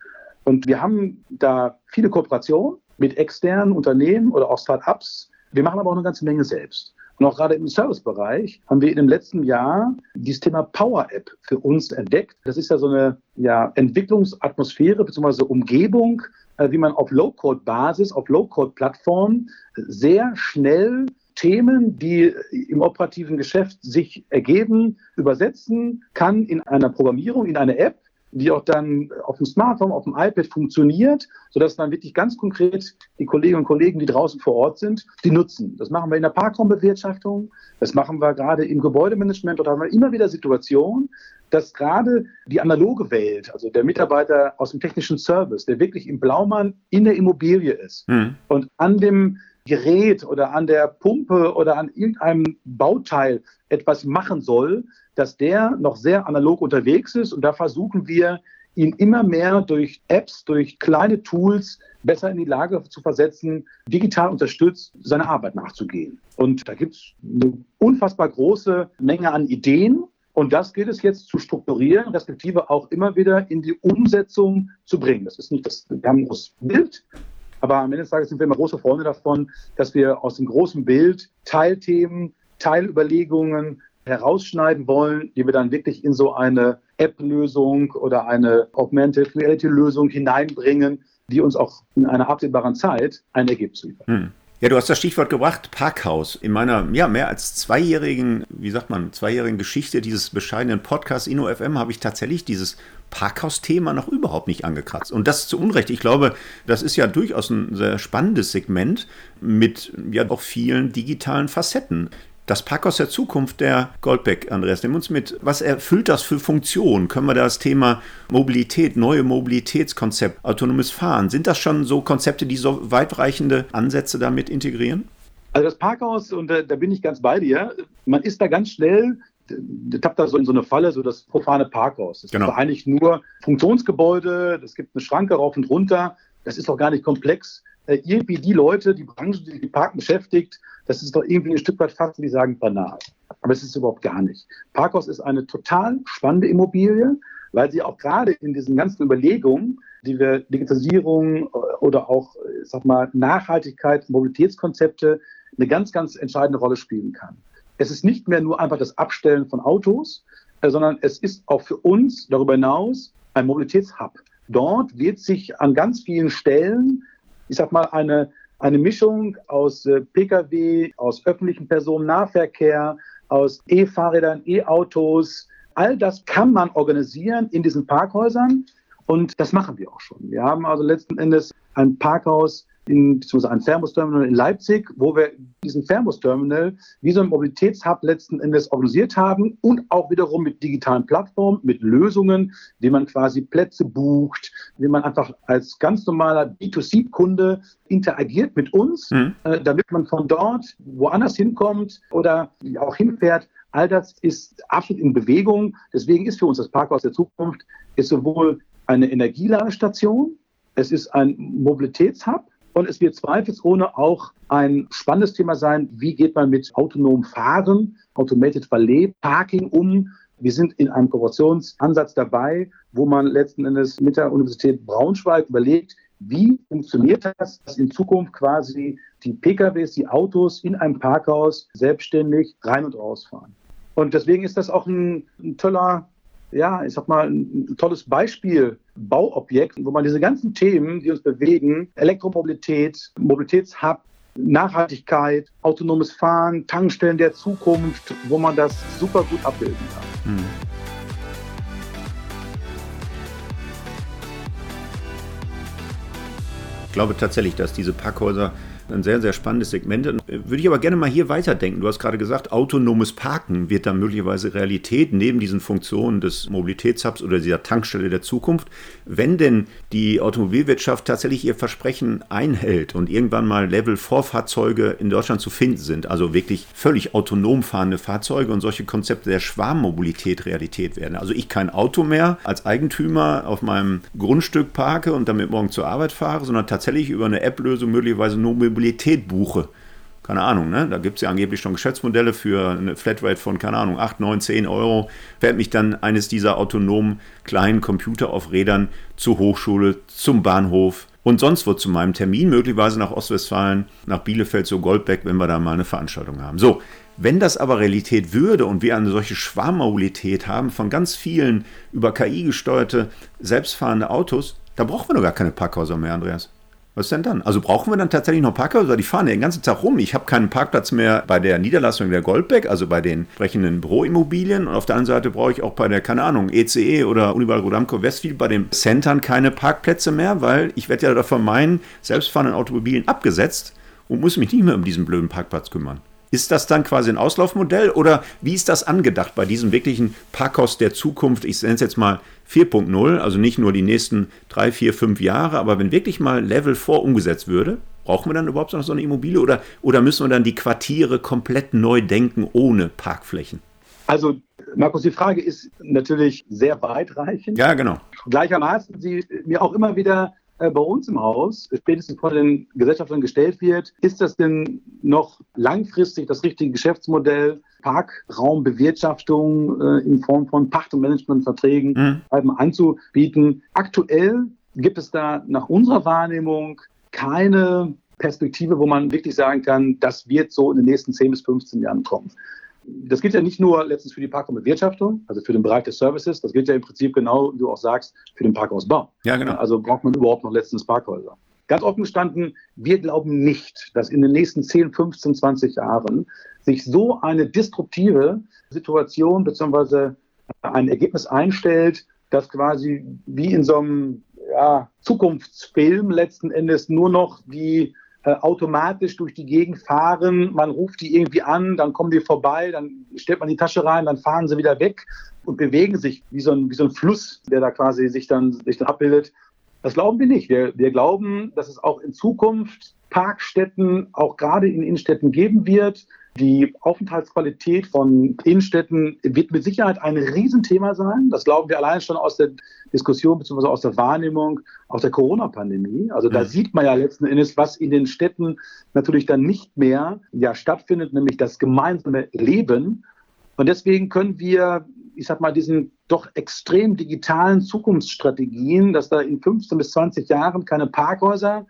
Und wir haben da viele Kooperationen mit externen Unternehmen oder auch Start-ups. Wir machen aber auch eine ganze Menge selbst. Und auch gerade im Servicebereich haben wir in dem letzten Jahr dieses Thema Power App für uns entdeckt. Das ist ja so eine ja, Entwicklungsatmosphäre bzw. Umgebung, äh, wie man auf Low-Code-Basis, auf Low-Code-Plattformen sehr schnell Themen, die im operativen Geschäft sich ergeben, übersetzen kann in einer Programmierung, in eine App die auch dann auf dem Smartphone, auf dem iPad funktioniert, sodass dann wirklich ganz konkret die Kolleginnen und Kollegen, die draußen vor Ort sind, die nutzen. Das machen wir in der Parkraumbewirtschaftung, das machen wir gerade im Gebäudemanagement. Dort haben wir immer wieder Situationen, dass gerade die analoge Welt, also der Mitarbeiter aus dem technischen Service, der wirklich im Blaumann in der Immobilie ist mhm. und an dem Gerät oder an der Pumpe oder an irgendeinem Bauteil etwas machen soll, dass der noch sehr analog unterwegs ist. Und da versuchen wir, ihn immer mehr durch Apps, durch kleine Tools besser in die Lage zu versetzen, digital unterstützt seine Arbeit nachzugehen. Und da gibt es eine unfassbar große Menge an Ideen. Und das gilt es jetzt zu strukturieren, respektive auch immer wieder in die Umsetzung zu bringen. Das ist nicht das, wir haben das Bild, aber am Ende des Tages sind wir immer große Freunde davon, dass wir aus dem großen Bild Teilthemen, Teilüberlegungen, herausschneiden wollen, die wir dann wirklich in so eine App-Lösung oder eine Augmented Reality-Lösung hineinbringen, die uns auch in einer absehbaren Zeit ein Ergebnis liefert. Hm. Ja, du hast das Stichwort gebracht, Parkhaus. In meiner ja, mehr als zweijährigen, wie sagt man, zweijährigen Geschichte dieses bescheidenen Podcasts InnoFM habe ich tatsächlich dieses Parkhaus-Thema noch überhaupt nicht angekratzt. Und das zu Unrecht. Ich glaube, das ist ja durchaus ein sehr spannendes Segment mit ja auch vielen digitalen Facetten. Das Parkhaus der Zukunft der Goldbeck, Andreas, nimm uns mit. Was erfüllt das für Funktionen? Können wir das Thema Mobilität, neue Mobilitätskonzept, autonomes Fahren, sind das schon so Konzepte, die so weitreichende Ansätze damit integrieren? Also das Parkhaus, und da, da bin ich ganz bei dir, man ist da ganz schnell tappt da so in so eine Falle, so das profane Parkhaus. Das genau. ist eigentlich nur Funktionsgebäude, es gibt eine Schranke rauf und runter, das ist doch gar nicht komplex. Äh, irgendwie die Leute, die Branche, die die Parken beschäftigt, das ist doch irgendwie ein Stück weit fast, wie sagen, banal. Aber es ist überhaupt gar nicht. Parkhaus ist eine total spannende Immobilie, weil sie auch gerade in diesen ganzen Überlegungen, die wir Digitalisierung äh, oder auch, äh, sag mal, Nachhaltigkeit, Mobilitätskonzepte eine ganz, ganz entscheidende Rolle spielen kann. Es ist nicht mehr nur einfach das Abstellen von Autos, sondern es ist auch für uns darüber hinaus ein Mobilitätshub. Dort wird sich an ganz vielen Stellen ich sag mal, eine, eine Mischung aus äh, Pkw, aus öffentlichem Personennahverkehr, aus E-Fahrrädern, E-Autos. All das kann man organisieren in diesen Parkhäusern und das machen wir auch schon. Wir haben also letzten Endes ein Parkhaus in, beziehungsweise ein Fernbus-Terminal in Leipzig, wo wir diesen Fernbus-Terminal wie so ein Mobilitätshub letzten Endes organisiert haben und auch wiederum mit digitalen Plattformen, mit Lösungen, wie man quasi Plätze bucht, wie man einfach als ganz normaler B2C-Kunde interagiert mit uns, mhm. äh, damit man von dort woanders hinkommt oder auch hinfährt. All das ist absolut in Bewegung. Deswegen ist für uns das Parkhaus der Zukunft ist sowohl eine Energieladestation, es ist ein Mobilitätshub, und es wird zweifelsohne auch ein spannendes Thema sein, wie geht man mit autonomem Fahren, Automated Valet Parking um. Wir sind in einem Kooperationsansatz dabei, wo man letzten Endes mit der Universität Braunschweig überlegt, wie funktioniert das, dass in Zukunft quasi die PKWs, die Autos in einem Parkhaus selbstständig rein und rausfahren. Und deswegen ist das auch ein, ein toller ja, ich sag mal, ein tolles Beispiel, Bauobjekt, wo man diese ganzen Themen, die uns bewegen, Elektromobilität, Mobilitätshub, Nachhaltigkeit, autonomes Fahren, Tankstellen der Zukunft, wo man das super gut abbilden kann. Hm. Ich glaube tatsächlich, dass diese Parkhäuser ein sehr, sehr spannendes Segment. Würde ich aber gerne mal hier weiterdenken. Du hast gerade gesagt, autonomes Parken wird dann möglicherweise Realität neben diesen Funktionen des Mobilitätshubs oder dieser Tankstelle der Zukunft. Wenn denn die Automobilwirtschaft tatsächlich ihr Versprechen einhält und irgendwann mal Level-4-Fahrzeuge in Deutschland zu finden sind, also wirklich völlig autonom fahrende Fahrzeuge und solche Konzepte der Schwarmmobilität Realität werden. Also ich kein Auto mehr als Eigentümer auf meinem Grundstück parke und damit morgen zur Arbeit fahre, sondern tatsächlich über eine App-Lösung möglicherweise nur Mobilität buche. Keine Ahnung, ne? da gibt es ja angeblich schon Geschäftsmodelle für eine Flatrate von, keine Ahnung, 8, 9, 10 Euro. Fährt mich dann eines dieser autonomen kleinen Computer auf Rädern zur Hochschule, zum Bahnhof und sonst wo zu meinem Termin, möglicherweise nach Ostwestfalen, nach Bielefeld, so Goldbeck, wenn wir da mal eine Veranstaltung haben. So, wenn das aber Realität würde und wir eine solche Schwarmmobilität haben von ganz vielen über KI gesteuerte, selbstfahrende Autos, da brauchen wir doch gar keine Parkhäuser mehr, Andreas. Was denn dann? Also brauchen wir dann tatsächlich noch Parkhäuser? Die fahren ja den ganzen Tag rum. Ich habe keinen Parkplatz mehr bei der Niederlassung der Goldbeck, also bei den sprechenden Büroimmobilien. Und auf der anderen Seite brauche ich auch bei der, keine Ahnung, ECE e oder Unival Rodamco Westfield bei den Centern keine Parkplätze mehr, weil ich werde ja davon meinen, selbstfahrenden Automobilen abgesetzt und muss mich nicht mehr um diesen blöden Parkplatz kümmern. Ist das dann quasi ein Auslaufmodell oder wie ist das angedacht bei diesem wirklichen Parkhaus der Zukunft? Ich nenne es jetzt mal 4.0, also nicht nur die nächsten drei, vier, fünf Jahre, aber wenn wirklich mal Level 4 umgesetzt würde, brauchen wir dann überhaupt noch so eine Immobilie oder, oder müssen wir dann die Quartiere komplett neu denken ohne Parkflächen? Also, Markus, die Frage ist natürlich sehr weitreichend. Ja, genau. Gleichermaßen, sie mir auch immer wieder bei uns im Haus, spätestens vor den Gesellschaftern gestellt wird, ist das denn noch langfristig das richtige Geschäftsmodell, Parkraumbewirtschaftung äh, in Form von Pacht- und Managementverträgen mhm. anzubieten? Aktuell gibt es da nach unserer Wahrnehmung keine Perspektive, wo man wirklich sagen kann, das wird so in den nächsten 10 bis 15 Jahren kommen das gilt ja nicht nur letztens für die Parkraumbewirtschaftung, also für den Bereich des Services, das gilt ja im Prinzip genau, wie du auch sagst, für den Parkhausbau. Ja, genau. Also braucht man überhaupt noch letztens Parkhäuser. Ganz offen gestanden, wir glauben nicht, dass in den nächsten 10, 15, 20 Jahren sich so eine disruptive Situation bzw. ein Ergebnis einstellt, dass quasi wie in so einem ja, Zukunftsfilm letzten Endes nur noch die äh, automatisch durch die Gegend fahren. Man ruft die irgendwie an, dann kommen die vorbei, dann stellt man die Tasche rein, dann fahren sie wieder weg und bewegen sich wie so ein, wie so ein Fluss, der da quasi sich dann, sich dann abbildet. Das glauben wir nicht. Wir, wir glauben, dass es auch in Zukunft Parkstätten auch gerade in Innenstädten geben wird, die Aufenthaltsqualität von Innenstädten wird mit Sicherheit ein Riesenthema sein. Das glauben wir allein schon aus der Diskussion bzw. aus der Wahrnehmung aus der Corona-Pandemie. Also da mhm. sieht man ja letzten Endes, was in den Städten natürlich dann nicht mehr ja, stattfindet, nämlich das gemeinsame Leben. Und deswegen können wir, ich sag mal, diesen doch extrem digitalen Zukunftsstrategien, dass da in 15 bis 20 Jahren keine Parkhäuser,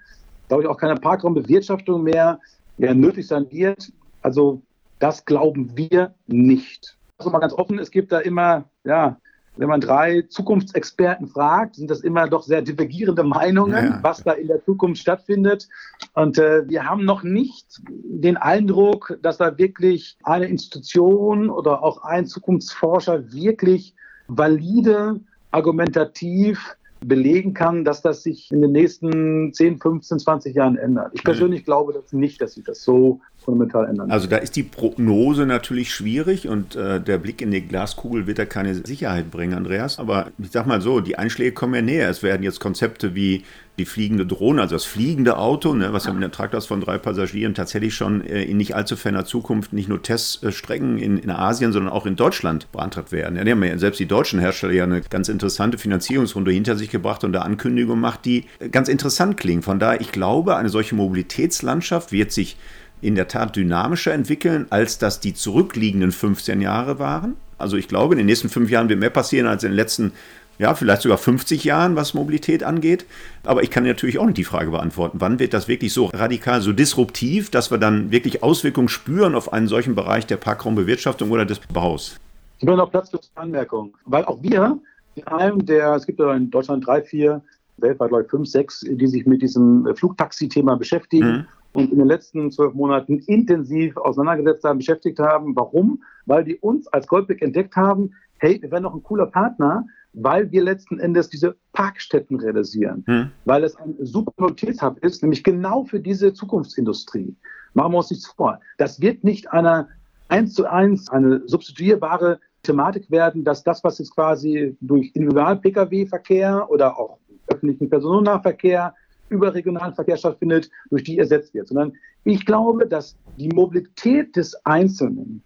glaube ich auch keine Parkraumbewirtschaftung mehr, mehr nötig sein wird, also das glauben wir nicht. Also mal ganz offen, es gibt da immer, ja, wenn man drei Zukunftsexperten fragt, sind das immer doch sehr divergierende Meinungen, ja. was da in der Zukunft stattfindet. Und äh, wir haben noch nicht den Eindruck, dass da wirklich eine Institution oder auch ein Zukunftsforscher wirklich valide, argumentativ belegen kann, dass das sich in den nächsten 10, 15, 20 Jahren ändert. Ich persönlich mhm. glaube das nicht, dass sich das so fundamental ändern. Also da ist die Prognose natürlich schwierig und äh, der Blick in die Glaskugel wird da keine Sicherheit bringen, Andreas. Aber ich sag mal so, die Einschläge kommen ja näher. Es werden jetzt Konzepte wie die fliegende Drohne, also das fliegende Auto, ne, was ja mit einem Traktor von drei Passagieren tatsächlich schon äh, in nicht allzu ferner Zukunft nicht nur Teststrecken in, in Asien, sondern auch in Deutschland beantragt werden. Ja, die haben ja selbst die deutschen Hersteller ja eine ganz interessante Finanzierungsrunde hinter sich gebracht und da Ankündigungen gemacht, die ganz interessant klingen. Von daher, ich glaube, eine solche Mobilitätslandschaft wird sich in der Tat dynamischer entwickeln, als das die zurückliegenden 15 Jahre waren. Also ich glaube, in den nächsten fünf Jahren wird mehr passieren als in den letzten, ja, vielleicht sogar 50 Jahren, was Mobilität angeht. Aber ich kann natürlich auch nicht die Frage beantworten, wann wird das wirklich so radikal, so disruptiv, dass wir dann wirklich Auswirkungen spüren auf einen solchen Bereich der Parkraumbewirtschaftung oder des Baus. Ich will noch Platz für Anmerkungen, weil auch wir in einem der, es gibt ja in Deutschland drei, vier, weltweit glaube ich fünf, sechs, die sich mit diesem Flugtaxi-Thema beschäftigen. Mhm und in den letzten zwölf Monaten intensiv auseinandergesetzt haben, beschäftigt haben. Warum? Weil die uns als Goldbeck entdeckt haben, hey, wir werden noch ein cooler Partner, weil wir letzten Endes diese Parkstätten realisieren, hm. weil es ein super Mobilitätshub ist, nämlich genau für diese Zukunftsindustrie. Machen wir uns nichts vor. Das wird nicht eine eins zu eins eine substituierbare Thematik werden, dass das, was jetzt quasi durch Individual-Pkw-Verkehr oder auch öffentlichen Personennahverkehr, überregionalen Verkehr stattfindet, durch die ersetzt wird, sondern ich glaube, dass die Mobilität des Einzelnen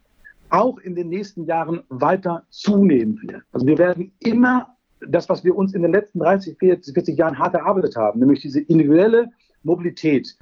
auch in den nächsten Jahren weiter zunehmen wird. Also wir werden immer das, was wir uns in den letzten 30, 40, 40 Jahren hart erarbeitet haben, nämlich diese individuelle Mobilität,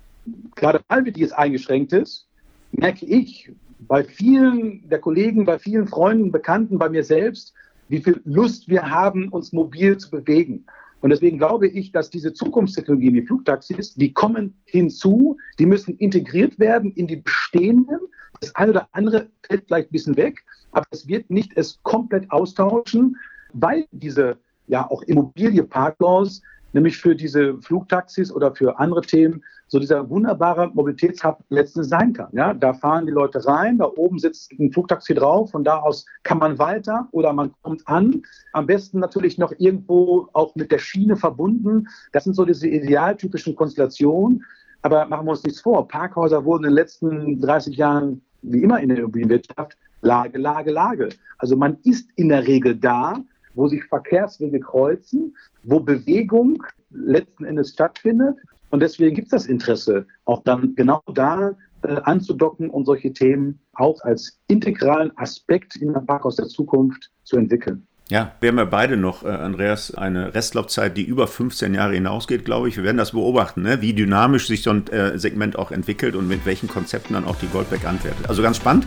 gerade weil die jetzt eingeschränkt ist, merke ich bei vielen der Kollegen, bei vielen Freunden, Bekannten, bei mir selbst, wie viel Lust wir haben, uns mobil zu bewegen. Und deswegen glaube ich, dass diese Zukunftstechnologien, die Flugtaxis, die kommen hinzu, die müssen integriert werden in die bestehenden. Das eine oder andere fällt vielleicht ein bisschen weg, aber es wird nicht es komplett austauschen, weil diese ja auch Immobilienparklaws nämlich für diese Flugtaxis oder für andere Themen so dieser wunderbare Mobilitätshub letztens sein kann. Ja, da fahren die Leute rein, da oben sitzt ein Flugtaxi drauf, von da aus kann man weiter oder man kommt an. Am besten natürlich noch irgendwo auch mit der Schiene verbunden. Das sind so diese idealtypischen Konstellationen. Aber machen wir uns nichts vor. Parkhäuser wurden in den letzten 30 Jahren, wie immer in der Immobilienwirtschaft, Lage, Lage, Lage. Also man ist in der Regel da, wo sich Verkehrswege kreuzen, wo Bewegung letzten Endes stattfindet. Und deswegen gibt es das Interesse, auch dann genau da äh, anzudocken und solche Themen auch als integralen Aspekt in der Park aus der Zukunft zu entwickeln. Ja, wir haben ja beide noch, äh, Andreas, eine Restlaufzeit, die über 15 Jahre hinausgeht, glaube ich. Wir werden das beobachten, ne? wie dynamisch sich so ein äh, Segment auch entwickelt und mit welchen Konzepten dann auch die Goldback antwortet. Also ganz spannend.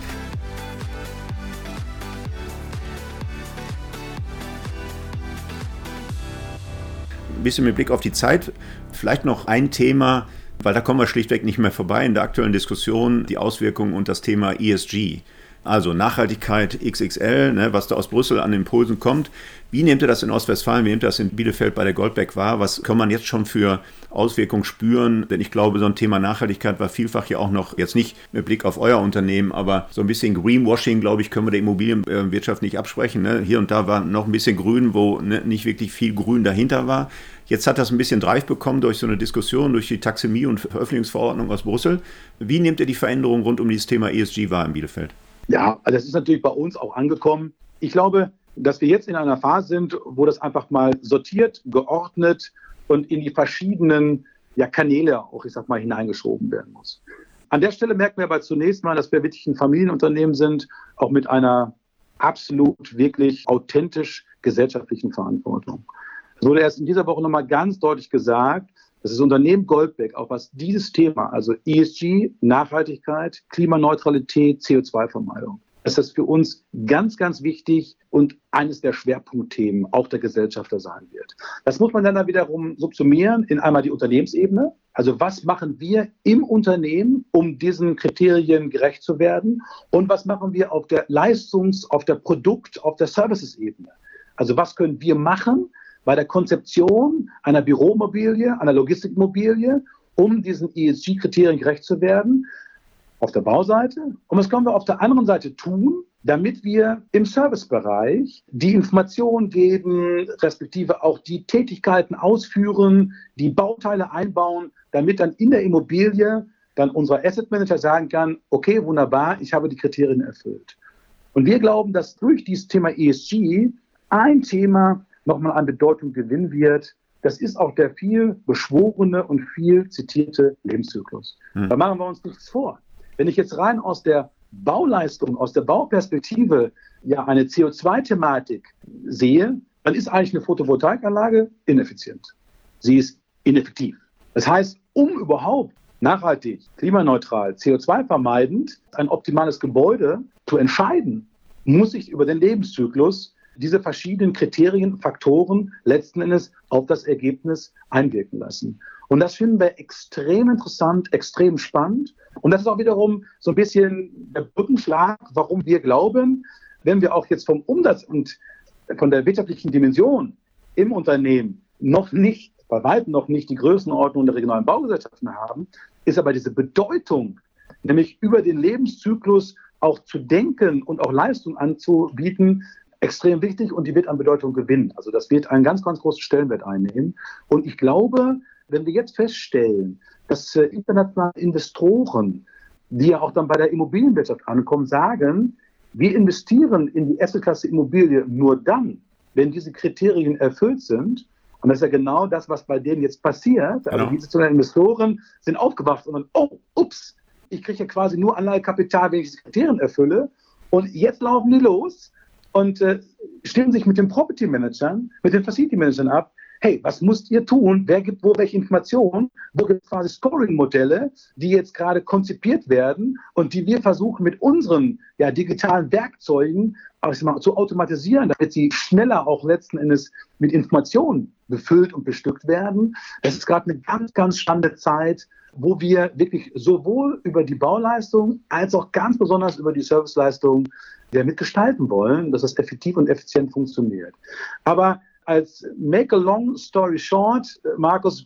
Bisschen mit Blick auf die Zeit, vielleicht noch ein Thema, weil da kommen wir schlichtweg nicht mehr vorbei in der aktuellen Diskussion, die Auswirkungen und das Thema ESG. Also Nachhaltigkeit XXL, ne, was da aus Brüssel an Impulsen kommt. Wie nehmt ihr das in Ostwestfalen, wie nehmt ihr das in Bielefeld bei der Goldbeck wahr? Was kann man jetzt schon für Auswirkungen spüren? Denn ich glaube, so ein Thema Nachhaltigkeit war vielfach ja auch noch, jetzt nicht mit Blick auf euer Unternehmen, aber so ein bisschen Greenwashing, glaube ich, können wir der Immobilienwirtschaft nicht absprechen. Ne? Hier und da war noch ein bisschen Grün, wo ne, nicht wirklich viel Grün dahinter war. Jetzt hat das ein bisschen Drive bekommen durch so eine Diskussion, durch die Taxemie- und Veröffentlichungsverordnung aus Brüssel. Wie nehmt ihr die Veränderung rund um dieses Thema ESG wahr in Bielefeld? Ja, also das ist natürlich bei uns auch angekommen. Ich glaube, dass wir jetzt in einer Phase sind, wo das einfach mal sortiert, geordnet und in die verschiedenen ja, Kanäle auch, ich sag mal, hineingeschoben werden muss. An der Stelle merken wir aber zunächst mal, dass wir wirklich ein Familienunternehmen sind, auch mit einer absolut wirklich authentisch gesellschaftlichen Verantwortung. Es wurde erst in dieser Woche nochmal ganz deutlich gesagt, das Unternehmen Goldbeck, auch was dieses Thema, also ESG, Nachhaltigkeit, Klimaneutralität, CO2-Vermeidung, dass das für uns ganz, ganz wichtig und eines der Schwerpunktthemen auch der Gesellschafter sein wird. Das muss man dann wiederum subsumieren in einmal die Unternehmensebene. Also was machen wir im Unternehmen, um diesen Kriterien gerecht zu werden? Und was machen wir auf der Leistungs-, auf der Produkt-, auf der Services-Ebene? Also was können wir machen, bei der Konzeption einer Büromobilie, einer Logistikmobilie, um diesen ESG-Kriterien gerecht zu werden, auf der Bauseite. Und was können wir auf der anderen Seite tun, damit wir im Servicebereich die Informationen geben, respektive auch die Tätigkeiten ausführen, die Bauteile einbauen, damit dann in der Immobilie dann unser Asset Manager sagen kann, okay, wunderbar, ich habe die Kriterien erfüllt. Und wir glauben, dass durch dieses Thema ESG ein Thema nochmal an Bedeutung gewinnen wird. Das ist auch der viel beschworene und viel zitierte Lebenszyklus. Hm. Da machen wir uns nichts vor. Wenn ich jetzt rein aus der Bauleistung, aus der Bauperspektive ja eine CO2-Thematik sehe, dann ist eigentlich eine Photovoltaikanlage ineffizient. Sie ist ineffektiv. Das heißt, um überhaupt nachhaltig, klimaneutral, CO2-vermeidend ein optimales Gebäude zu entscheiden, muss ich über den Lebenszyklus diese verschiedenen Kriterien, Faktoren letzten Endes auf das Ergebnis einwirken lassen. Und das finden wir extrem interessant, extrem spannend. Und das ist auch wiederum so ein bisschen der Brückenschlag, warum wir glauben, wenn wir auch jetzt vom Umsatz und von der wirtschaftlichen Dimension im Unternehmen noch nicht, bei weitem noch nicht die Größenordnung der regionalen Baugesellschaften haben, ist aber diese Bedeutung, nämlich über den Lebenszyklus auch zu denken und auch Leistung anzubieten, extrem wichtig und die wird an Bedeutung gewinnen. Also das wird einen ganz, ganz großen Stellenwert einnehmen. Und ich glaube, wenn wir jetzt feststellen, dass äh, internationale Investoren, die ja auch dann bei der Immobilienwirtschaft ankommen, sagen, wir investieren in die erste Klasse Immobilie nur dann, wenn diese Kriterien erfüllt sind. Und das ist ja genau das, was bei denen jetzt passiert. Also genau. diese Investoren sind aufgewacht und dann, oh, ups, ich kriege ja quasi nur Anleihekapital, wenn ich diese Kriterien erfülle. Und jetzt laufen die los und äh, stimmen sich mit den Property Managern, mit den Facility Managern ab. Hey, was müsst ihr tun? Wer gibt wo welche Informationen? Wo gibt es quasi Scoring-Modelle, die jetzt gerade konzipiert werden und die wir versuchen mit unseren ja, digitalen Werkzeugen mal, zu automatisieren, damit sie schneller auch letzten Endes mit Informationen befüllt und bestückt werden. Es ist gerade eine ganz, ganz spannende Zeit, wo wir wirklich sowohl über die Bauleistung als auch ganz besonders über die Serviceleistung ja, mitgestalten wollen, dass das effektiv und effizient funktioniert. Aber als Make a Long Story Short, Markus,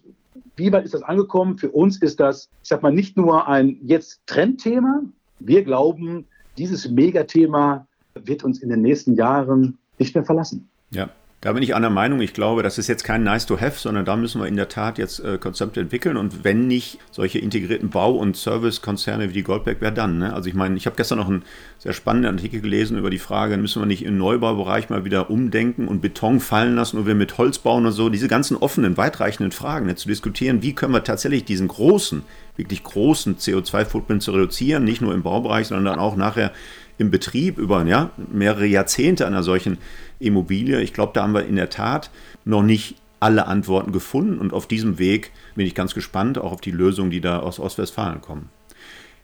wie weit ist das angekommen? Für uns ist das, ich sag mal, nicht nur ein jetzt Trendthema. Wir glauben, dieses Megathema wird uns in den nächsten Jahren nicht mehr verlassen. Ja, da bin ich einer Meinung. Ich glaube, das ist jetzt kein Nice to Have, sondern da müssen wir in der Tat jetzt äh, Konzepte entwickeln. Und wenn nicht solche integrierten Bau- und Servicekonzerne wie die Goldberg, wer dann? Ne? Also ich meine, ich habe gestern noch einen sehr spannenden Artikel gelesen über die Frage, müssen wir nicht im Neubaubereich mal wieder umdenken und Beton fallen lassen und wir mit Holz bauen und so. Diese ganzen offenen, weitreichenden Fragen ne, zu diskutieren, wie können wir tatsächlich diesen großen, wirklich großen CO2-Footprint zu reduzieren, nicht nur im Baubereich, sondern dann auch nachher im Betrieb über ja, mehrere Jahrzehnte einer solchen Immobilie. Ich glaube, da haben wir in der Tat noch nicht alle Antworten gefunden und auf diesem Weg bin ich ganz gespannt, auch auf die Lösungen, die da aus Ostwestfalen kommen.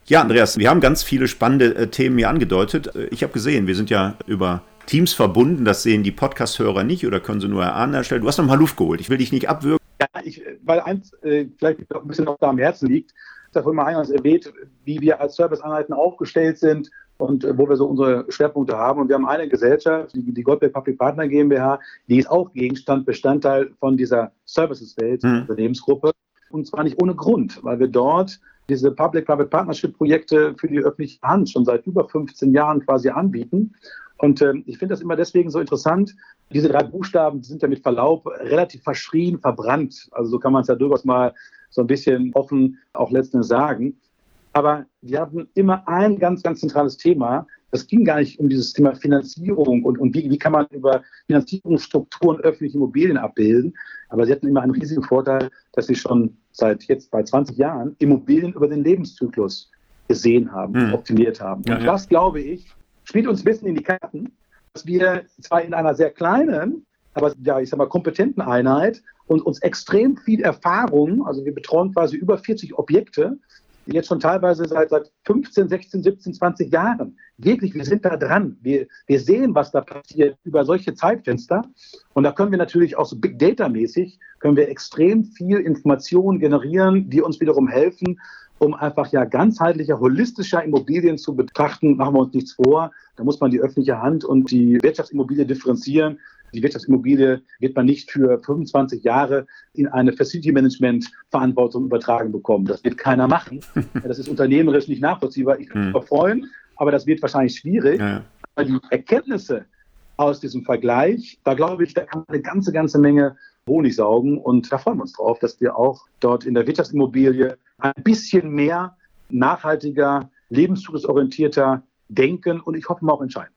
Ja, Andreas, wir haben ganz viele spannende äh, Themen hier angedeutet. Äh, ich habe gesehen, wir sind ja über Teams verbunden, das sehen die Podcast-Hörer nicht oder können sie nur erahnen. Du hast noch mal Luft geholt, ich will dich nicht abwürgen. Ja, ich, weil eins äh, vielleicht ein bisschen noch da am Herzen liegt, ich habe immer eingangs erwähnt, wie wir als Serviceeinheiten aufgestellt sind und äh, wo wir so unsere Schwerpunkte haben. Und wir haben eine Gesellschaft, die, die Goldberg Public Partner GmbH, die ist auch Gegenstand, Bestandteil von dieser Services-Welt, mhm. Unternehmensgruppe. Und zwar nicht ohne Grund, weil wir dort diese Public-Private Partnership-Projekte für die öffentliche Hand schon seit über 15 Jahren quasi anbieten. Und äh, ich finde das immer deswegen so interessant. Diese drei Buchstaben sind ja mit Verlaub relativ verschrien, verbrannt. Also so kann man es ja durchaus mal so ein bisschen offen auch letztendlich sagen. Aber wir hatten immer ein ganz, ganz zentrales Thema. Das ging gar nicht um dieses Thema Finanzierung und, und wie, wie kann man über Finanzierungsstrukturen öffentliche Immobilien abbilden. Aber sie hatten immer einen riesigen Vorteil, dass sie schon seit jetzt bei 20 Jahren Immobilien über den Lebenszyklus gesehen haben, mhm. optimiert haben. Ja, und das, glaube ich, spielt uns ein bisschen in die Karten, dass wir zwar in einer sehr kleinen, aber ja, ich sag mal, kompetenten Einheit und uns extrem viel Erfahrung, also wir betreuen quasi über 40 Objekte, jetzt schon teilweise seit, seit 15, 16, 17, 20 Jahren. Wirklich, wir sind da dran. Wir, wir sehen, was da passiert über solche Zeitfenster. Und da können wir natürlich auch so Big Data mäßig, können wir extrem viel Informationen generieren, die uns wiederum helfen, um einfach ja ganzheitlicher, holistischer Immobilien zu betrachten. Machen wir uns nichts vor. Da muss man die öffentliche Hand und die Wirtschaftsimmobilie differenzieren. Die Wirtschaftsimmobilie wird man nicht für 25 Jahre in eine Facility Management Verantwortung übertragen bekommen. Das wird keiner machen. [LAUGHS] Das ist unternehmerisch nicht nachvollziehbar. Ich würde mich hm. freuen, aber das wird wahrscheinlich schwierig. Ja. Weil die Erkenntnisse aus diesem Vergleich, da glaube ich, da kann man eine ganze, ganze Menge Honig saugen. Und da freuen wir uns drauf, dass wir auch dort in der Wirtschaftsimmobilie ein bisschen mehr nachhaltiger, lebenszyklusorientierter denken und ich hoffe mal auch entscheiden.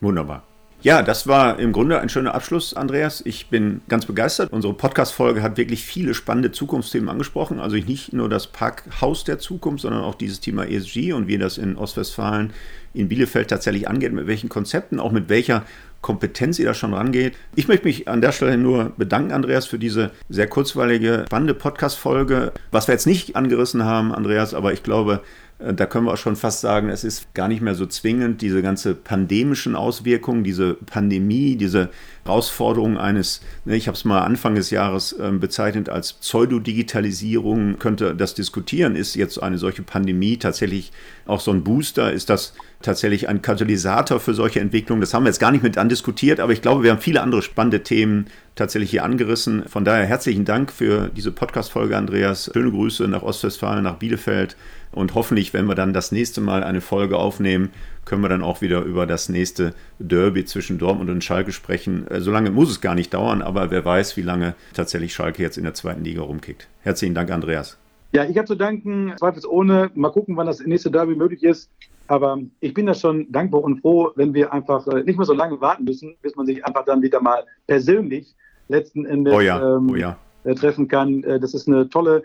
Wunderbar. Ja, das war im Grunde ein schöner Abschluss, Andreas. Ich bin ganz begeistert. Unsere Podcast-Folge hat wirklich viele spannende Zukunftsthemen angesprochen. Also nicht nur das Parkhaus der Zukunft, sondern auch dieses Thema ESG und wie das in Ostwestfalen, in Bielefeld tatsächlich angeht, mit welchen Konzepten, auch mit welcher Kompetenz ihr da schon rangeht. Ich möchte mich an der Stelle nur bedanken, Andreas, für diese sehr kurzweilige, spannende Podcast-Folge. Was wir jetzt nicht angerissen haben, Andreas, aber ich glaube, da können wir auch schon fast sagen, es ist gar nicht mehr so zwingend, diese ganze pandemischen Auswirkungen, diese Pandemie, diese Herausforderung eines, ne, ich habe es mal Anfang des Jahres ähm, bezeichnet als Pseudodigitalisierung, könnte das diskutieren, ist jetzt eine solche Pandemie tatsächlich auch so ein Booster, ist das tatsächlich ein Katalysator für solche Entwicklungen? Das haben wir jetzt gar nicht mit andiskutiert, aber ich glaube, wir haben viele andere spannende Themen tatsächlich hier angerissen. Von daher herzlichen Dank für diese Podcast-Folge, Andreas. Schöne Grüße nach Ostwestfalen, nach Bielefeld. Und hoffentlich, wenn wir dann das nächste Mal eine Folge aufnehmen, können wir dann auch wieder über das nächste Derby zwischen Dortmund und Schalke sprechen. Äh, so lange muss es gar nicht dauern, aber wer weiß, wie lange tatsächlich Schalke jetzt in der zweiten Liga rumkickt. Herzlichen Dank, Andreas. Ja, ich habe zu danken, zweifelsohne. Mal gucken, wann das nächste Derby möglich ist. Aber ich bin da schon dankbar und froh, wenn wir einfach äh, nicht mehr so lange warten müssen, bis man sich einfach dann wieder mal persönlich letzten Endes oh ja, ähm, oh ja. Äh, treffen kann. Das ist eine tolle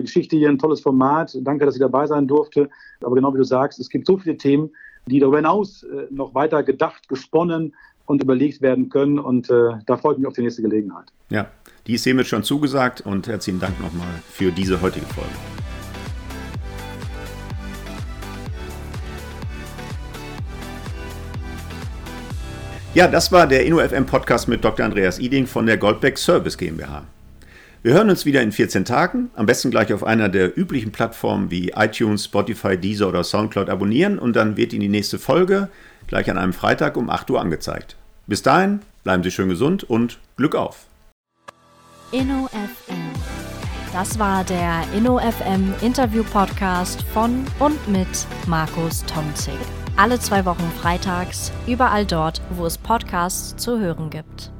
Geschichte hier, ein tolles Format. Danke, dass ich dabei sein durfte. Aber genau wie du sagst, es gibt so viele Themen, die darüber hinaus noch weiter gedacht, gesponnen und überlegt werden können. Und da freue ich mich auf die nächste Gelegenheit. Ja, die ist hiermit schon zugesagt und herzlichen Dank nochmal für diese heutige Folge. Ja, das war der InnoFM Podcast mit Dr. Andreas Iding von der Goldbeck Service GmbH. Wir hören uns wieder in 14 Tagen, am besten gleich auf einer der üblichen Plattformen wie iTunes, Spotify, Deezer oder Soundcloud abonnieren und dann wird Ihnen die nächste Folge gleich an einem Freitag um 8 Uhr angezeigt. Bis dahin, bleiben Sie schön gesund und Glück auf! InnoFM. Das war der InnoFM Interview Podcast von und mit Markus Tomzig. Alle zwei Wochen freitags, überall dort, wo es Podcasts zu hören gibt.